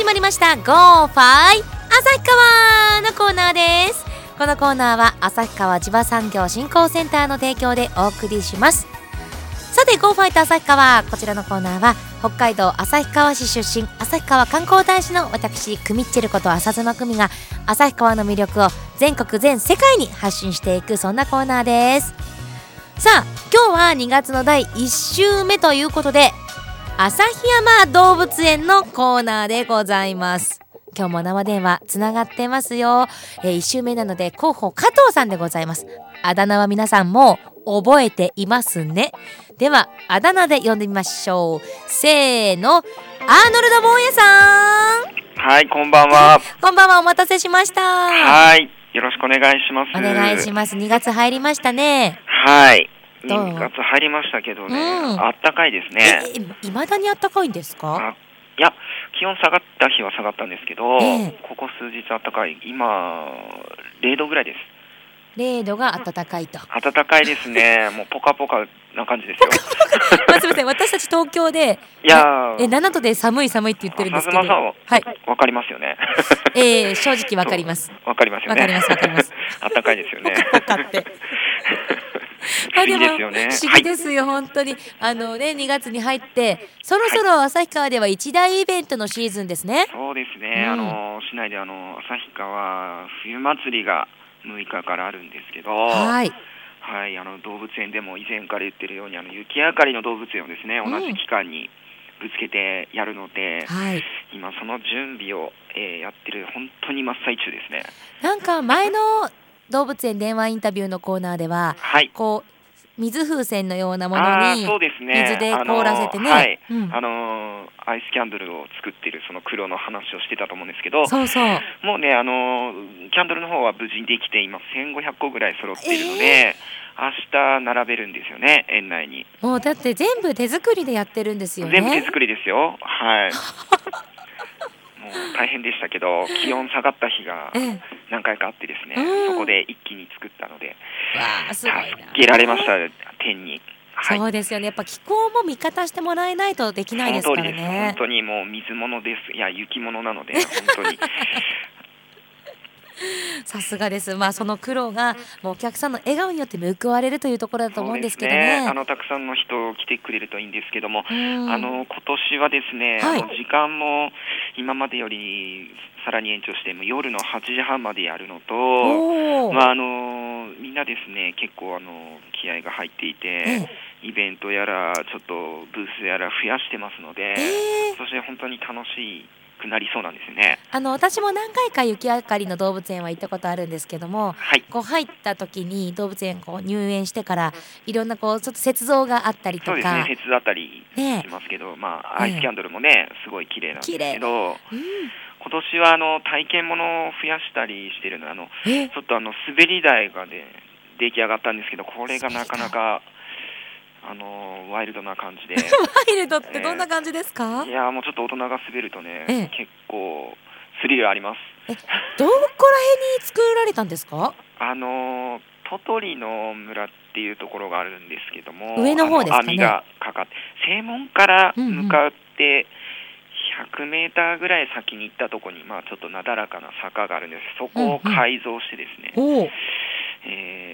始まりました。Go ファイ旭川のコーナーです。このコーナーは旭川千葉産業振興センターの提供でお送りします。さて Go ファイト旭川こちらのコーナーは北海道旭川市出身旭川観光大使の私クミッチェルこと浅妻久美が旭川の魅力を全国全世界に発信していくそんなコーナーです。さあ今日は2月の第1週目ということで旭山動物園のコーナーでございます。今日も生電話つながってますよ、えー、1週目なので広報加藤さんでございます。あだ名は皆さんも覚えていますね。ではあだ名で呼んでみましょう。せーのアーノルド坊やさん。はいこんばんは。こんばんはお待たせしました。はいよろしくお願いします。お願いします。2月入りましたね。はい2月入りましたけどね、うん、あったかいですねいまだにあったかいんですか？いや気温下がった日は下がったんですけど、えー、ここ数日あったかい今0度ぐらいです0度が暖かいと。暖かいですね。もうポカポカな感じですよ。まあ、すみません、私たち東京で。いやえ、7度で寒い寒いって言ってるんですけど。はい。わかりますよね。ええー、正直わかります。わかりますよね。わかります、わかります。暖かいですよね。ポカポカって。不思議ですよね。不思議ですよ、はい、本当に。あのね、2月に入って、そろそろ旭川では一大イベントのシーズンですね。そうですね。うん、あの市内であの旭川冬祭りが6日からあるんですけど。はい。はい、あの動物園でも以前から言ってるようにあの雪明かりの動物園をですね、同じ期間にぶつけてやるので、はい、今その準備を、えー、やってる本当に真っ最中ですね。なんか前の動物園電話インタビューのコーナーでは、はい、こう水風船のようなものに水で凍らせてね、あのアイスキャンドルを作っているその黒の話をしてたと思うんですけどそうそう。もうねあのキャンドルの方は無事にできて今1500個ぐらい揃っているので、えー、明日並べるんですよね園内に。もうだって全部手作りでやってるんですよね。全部手作りですよ。はい 大変でしたけど気温下がった日が何回かあってですね、うん、そこで一気に作ったので助けられました天に。はい、そうですよね。やっぱ気候も味方してもらえないとできないですからね。本当にもう水物です。いや雪物なので本当に さすがです。まあその苦労がもうお客さんの笑顔によって報われるというところだと思うんですけどね。ねあのたくさんの人来てくれるといいんですけども、あの今年はですね、はい、時間も今までよりさらに延長しても夜の8時半までやるのと、まああのみんなですね結構あの気合が入っていて。イベントやらちょっとブースやら増やしてますので、えー、そして本当に楽しいくなりそうなんですね。あの私も何回か雪あかりの動物園は行ったことあるんですけども、はい、こう入った時に動物園こう入園してからいろんなこうちょっと雪像があったりとか、そうですね、雪あったりしますけど、ね、まあアイスキャンドルもね、すごい綺麗なんですけど。うん。今年はあの体験ものを増やしたりしてるのあのちょっとあの滑り台がね出来上がったんですけどこれがなかなかあのワイルドな感じで。ワイルドってどんな感じですか、えー、いやもうちょっと大人が滑るとね、えー、結構スリルあります。えどこら辺に作られたんですか？あのトトリの村っていうところがあるんですけども上の方ですか、ね、網がかかって正門から向かって100メーターぐらい先に行ったところに、まあ、ちょっとなだらかな坂があるんです。そこを改造してですね、うんうん、えー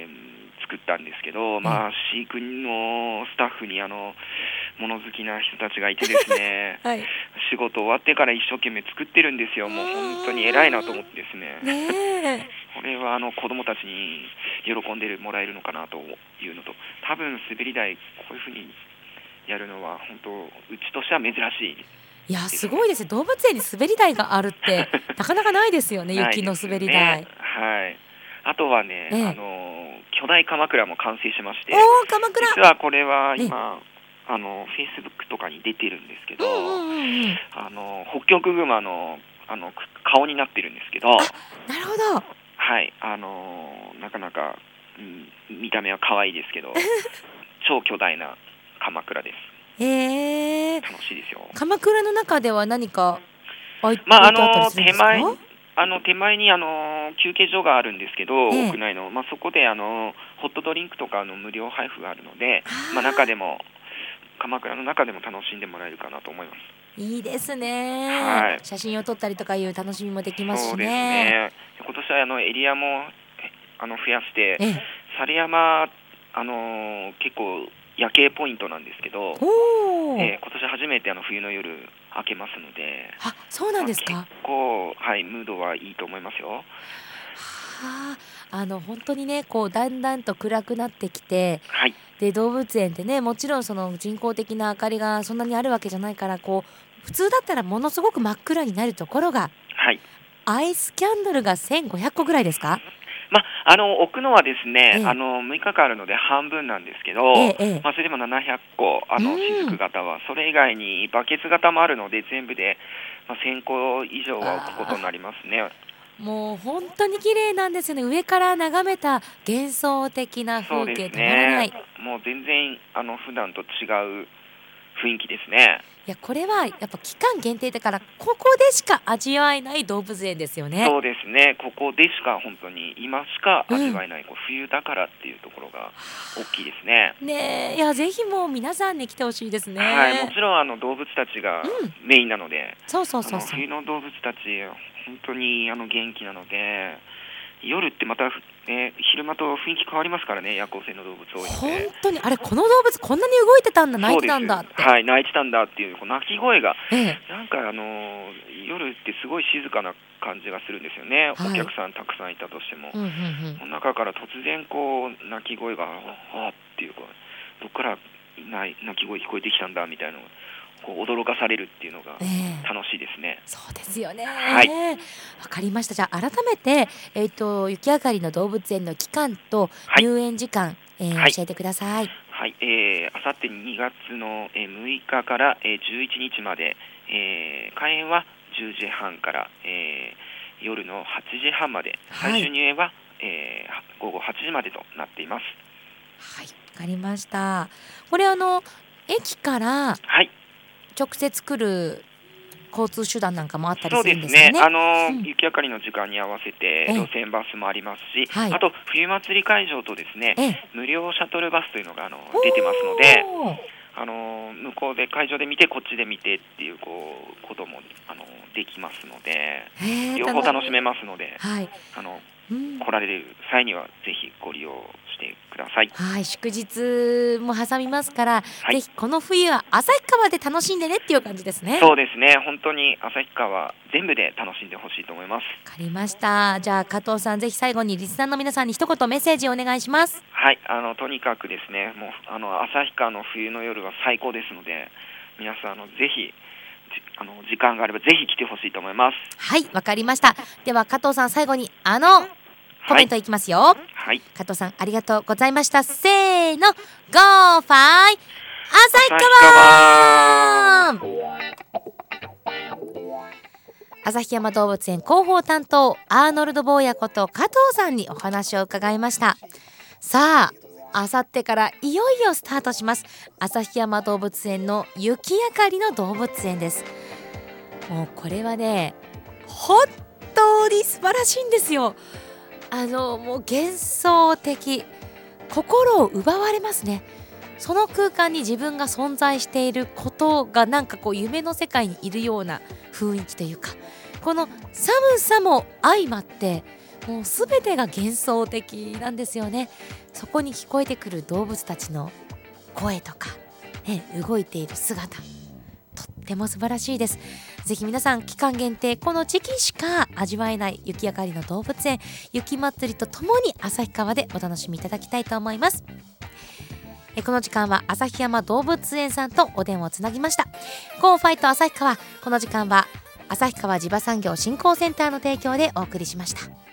作ったんですけど、まあ、飼育のスタッフにあの物好きな人たちがいてですね、はい、仕事終わってから一生懸命作ってるんですよ、もう本当に偉いなと思ってですね、ねこれはあの子供たちに喜んでもらえるのかなというのと、多分滑り台、こういうふうにやるのは、本当、うちとしては珍しい。いやすごいですね。動物園に滑り台があるって なかなかないですよね雪の滑り台、ね、はい。あとはね、ええ、あの巨大鎌倉も完成しましてお鎌倉。実はこれは今、あのフェイスブックとかに出てるんですけど、あの北極熊のあの顔になってるんですけどなるほど。はいあのなかなか、うん、見た目は可愛いですけど 超巨大な鎌倉です。へえ楽しいですよ。鎌倉の中では何かまああの手前あの手前にあの休憩所があるんですけど、ええ、屋内の、まあ、そこであのホットドリンクとかの無料配布があるので、まあ、中でも鎌倉の中でも楽しんでもらえるかなと思います。いいですね、はい、写真を撮ったりとかいう楽しみもできますしね。ね。今年はあのエリアもあの増やして、猿山あの結構夜景ポイントなんですけど、えー、今年初めてあの冬の夜明けますので、あそうなんですか？結構はいムードはいいと思いますよ。はあ、あの本当にねこうだんだんと暗くなってきて、はい、で動物園ってねもちろんその人工的な明かりがそんなにあるわけじゃないからこう普通だったらものすごく真っ暗になるところが、はい、アイスキャンドルが1500個ぐらいですか？まあの置くのはですね、ええ、あの6日間あるので半分なんですけど、え、まあ、それでも700個あの雫型は、それ以外にバケツ型もあるので全部で、まあ、1000個以上は置くことになりますね。もう本当に綺麗なんですよね。上から眺めた幻想的な風景ね、もう全然あの普段と違う雰囲気ですね。いやこれはやっぱ期間限定だからここでしか味わえない動物園ですよね。そうですね。ここでしか本当に今しか味わえない、うん、こう冬だからっていうところが大きいですね。ねいやぜひもう皆さんに来てほしいですね。はいもちろんあの動物たちがメインなので、うん、そうそうそう。そう冬の動物たち本当にあの元気なので夜ってまた、ね、昼間と雰囲気変わりますからね夜行性の動物多いので。本当にあれこの動物こんなに動いてたんだ鳴いてたんだって。はい鳴いてたんだっていうこう鳴き声が、ええ、なんかあの夜ってすごい静かな感じがするんですよね、はい、お客さんたくさんいたとしても、うんうんうん、中から突然こう鳴き声がああっていうかどっから鳴き声聞こえてきたんだみたいなこう驚かされるっていうのが楽しいですね。えー、そうですよね。はい。わかりました。じゃあ改めてえっ、ー、と雪上がりの動物園の期間と入園時間、はい、えーはい、教えてください。はい。えー、あさって2月の6日から11日まで、えー、開園は10時半から、えー、夜の8時半まで、最終入園は、えー、午後8時までとなっています。はい。わかりました。これあの駅からはい直接来る交通手段なんかもあったりするんですね。そうですね。あの、うん、雪明かりの時間に合わせて路線バスもありますし、はい、あと冬祭り会場とですね、無料シャトルバスというのがあの出てますので、あの向こうで会場で見てこっちで見てっていうこうこともあのできますので、両方楽しめますので、はい、あの、うん、来られる際にはぜひご利用してください。はい、祝日も挟みますから、はい、ぜひこの冬は旭川で楽しんでねっていう感じですね。そうですね。本当に旭川全部で楽しんでほしいと思います。わかりました。じゃあ加藤さんぜひ最後にリスナーの皆さんに一言メッセージをお願いします。はい、あのとにかくですね、もうあの旭川の冬の夜は最高ですので、皆さんあのぜひ。あの時間があればぜひ来てほしいと思いますはいわかりましたでは加藤さん最後にあのコメントいきますよ、はい、加藤さんありがとうございました。せーの。ゴーファイ。旭川。旭山動物園広報担当アーノルド坊やこと加藤さんにお話を伺いました。さああさってからいよいよスタートします。旭山動物園の雪明かりの動物園です。もうこれはね本当に素晴らしいんですよあのもう幻想的。心を奪われますね。その空間に自分が存在していることがなんかこう夢の世界にいるような雰囲気というか。この寒さも相まってもう全てが幻想的なんですよね。そこに聞こえてくる動物たちの声とか、ね、動いている姿とっても素晴らしいです。ぜひ皆さん期間限定この時期しか味わえない雪明かりの動物園雪まつりとともに旭川でお楽しみいただきたいと思います。えこの時間は旭山動物園さんとお電話をつなぎました。ゴーファイト旭川この時間は旭川地場産業振興センターの提供でお送りしました。